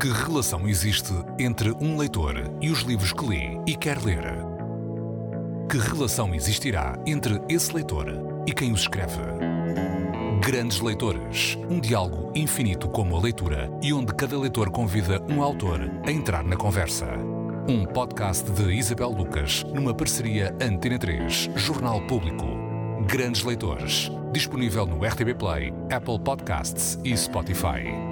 Que relação existe entre um leitor e os livros que lê e quer ler? Que relação existirá entre esse leitor e quem os escreve? Grandes Leitores, um diálogo infinito como a leitura e onde cada leitor convida um autor a entrar na conversa. Um podcast de Isabel Lucas numa parceria Antena 3, Jornal Público. Grandes Leitores, disponível no RTB Play, Apple Podcasts e Spotify.